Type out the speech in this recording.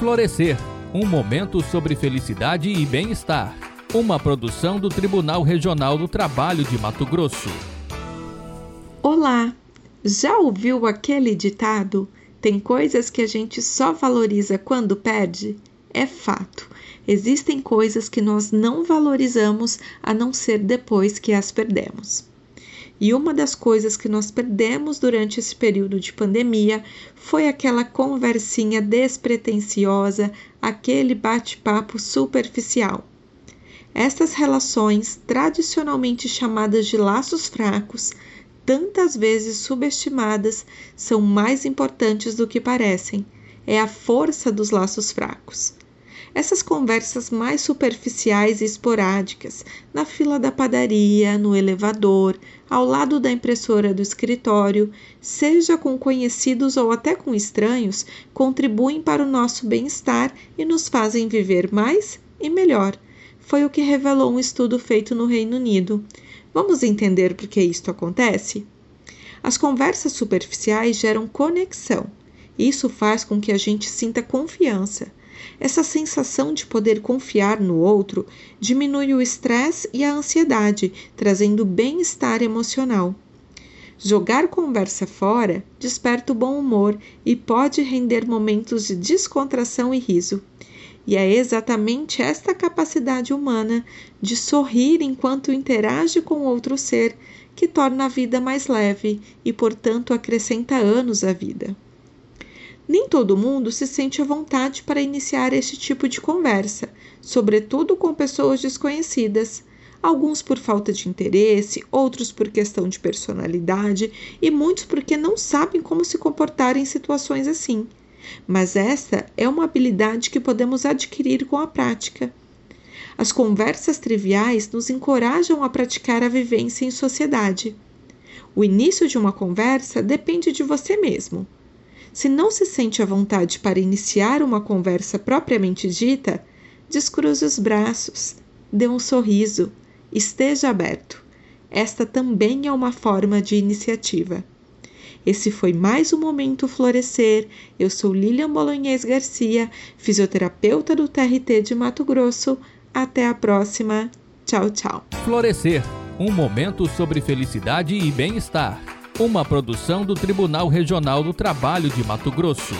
Florescer um momento sobre felicidade e bem-estar. Uma produção do Tribunal Regional do Trabalho de Mato Grosso. Olá! Já ouviu aquele ditado? Tem coisas que a gente só valoriza quando perde? É fato. Existem coisas que nós não valorizamos a não ser depois que as perdemos. E uma das coisas que nós perdemos durante esse período de pandemia foi aquela conversinha despretensiosa, aquele bate-papo superficial. Estas relações, tradicionalmente chamadas de laços fracos, tantas vezes subestimadas, são mais importantes do que parecem. É a força dos laços fracos. Essas conversas mais superficiais e esporádicas, na fila da padaria, no elevador, ao lado da impressora do escritório, seja com conhecidos ou até com estranhos, contribuem para o nosso bem-estar e nos fazem viver mais e melhor. Foi o que revelou um estudo feito no Reino Unido. Vamos entender por que isto acontece? As conversas superficiais geram conexão. Isso faz com que a gente sinta confiança. Essa sensação de poder confiar no outro diminui o estresse e a ansiedade, trazendo bem-estar emocional. Jogar conversa fora desperta o bom humor e pode render momentos de descontração e riso. E é exatamente esta capacidade humana de sorrir enquanto interage com outro ser que torna a vida mais leve e, portanto, acrescenta anos à vida. Nem todo mundo se sente à vontade para iniciar este tipo de conversa, sobretudo com pessoas desconhecidas. Alguns por falta de interesse, outros por questão de personalidade e muitos porque não sabem como se comportar em situações assim. Mas essa é uma habilidade que podemos adquirir com a prática. As conversas triviais nos encorajam a praticar a vivência em sociedade. O início de uma conversa depende de você mesmo. Se não se sente à vontade para iniciar uma conversa propriamente dita, descruze os braços, dê um sorriso, esteja aberto. Esta também é uma forma de iniciativa. Esse foi mais um Momento Florescer. Eu sou Lilian Bolognese Garcia, fisioterapeuta do TRT de Mato Grosso. Até a próxima. Tchau, tchau. Florescer um momento sobre felicidade e bem-estar uma produção do Tribunal Regional do Trabalho de Mato Grosso.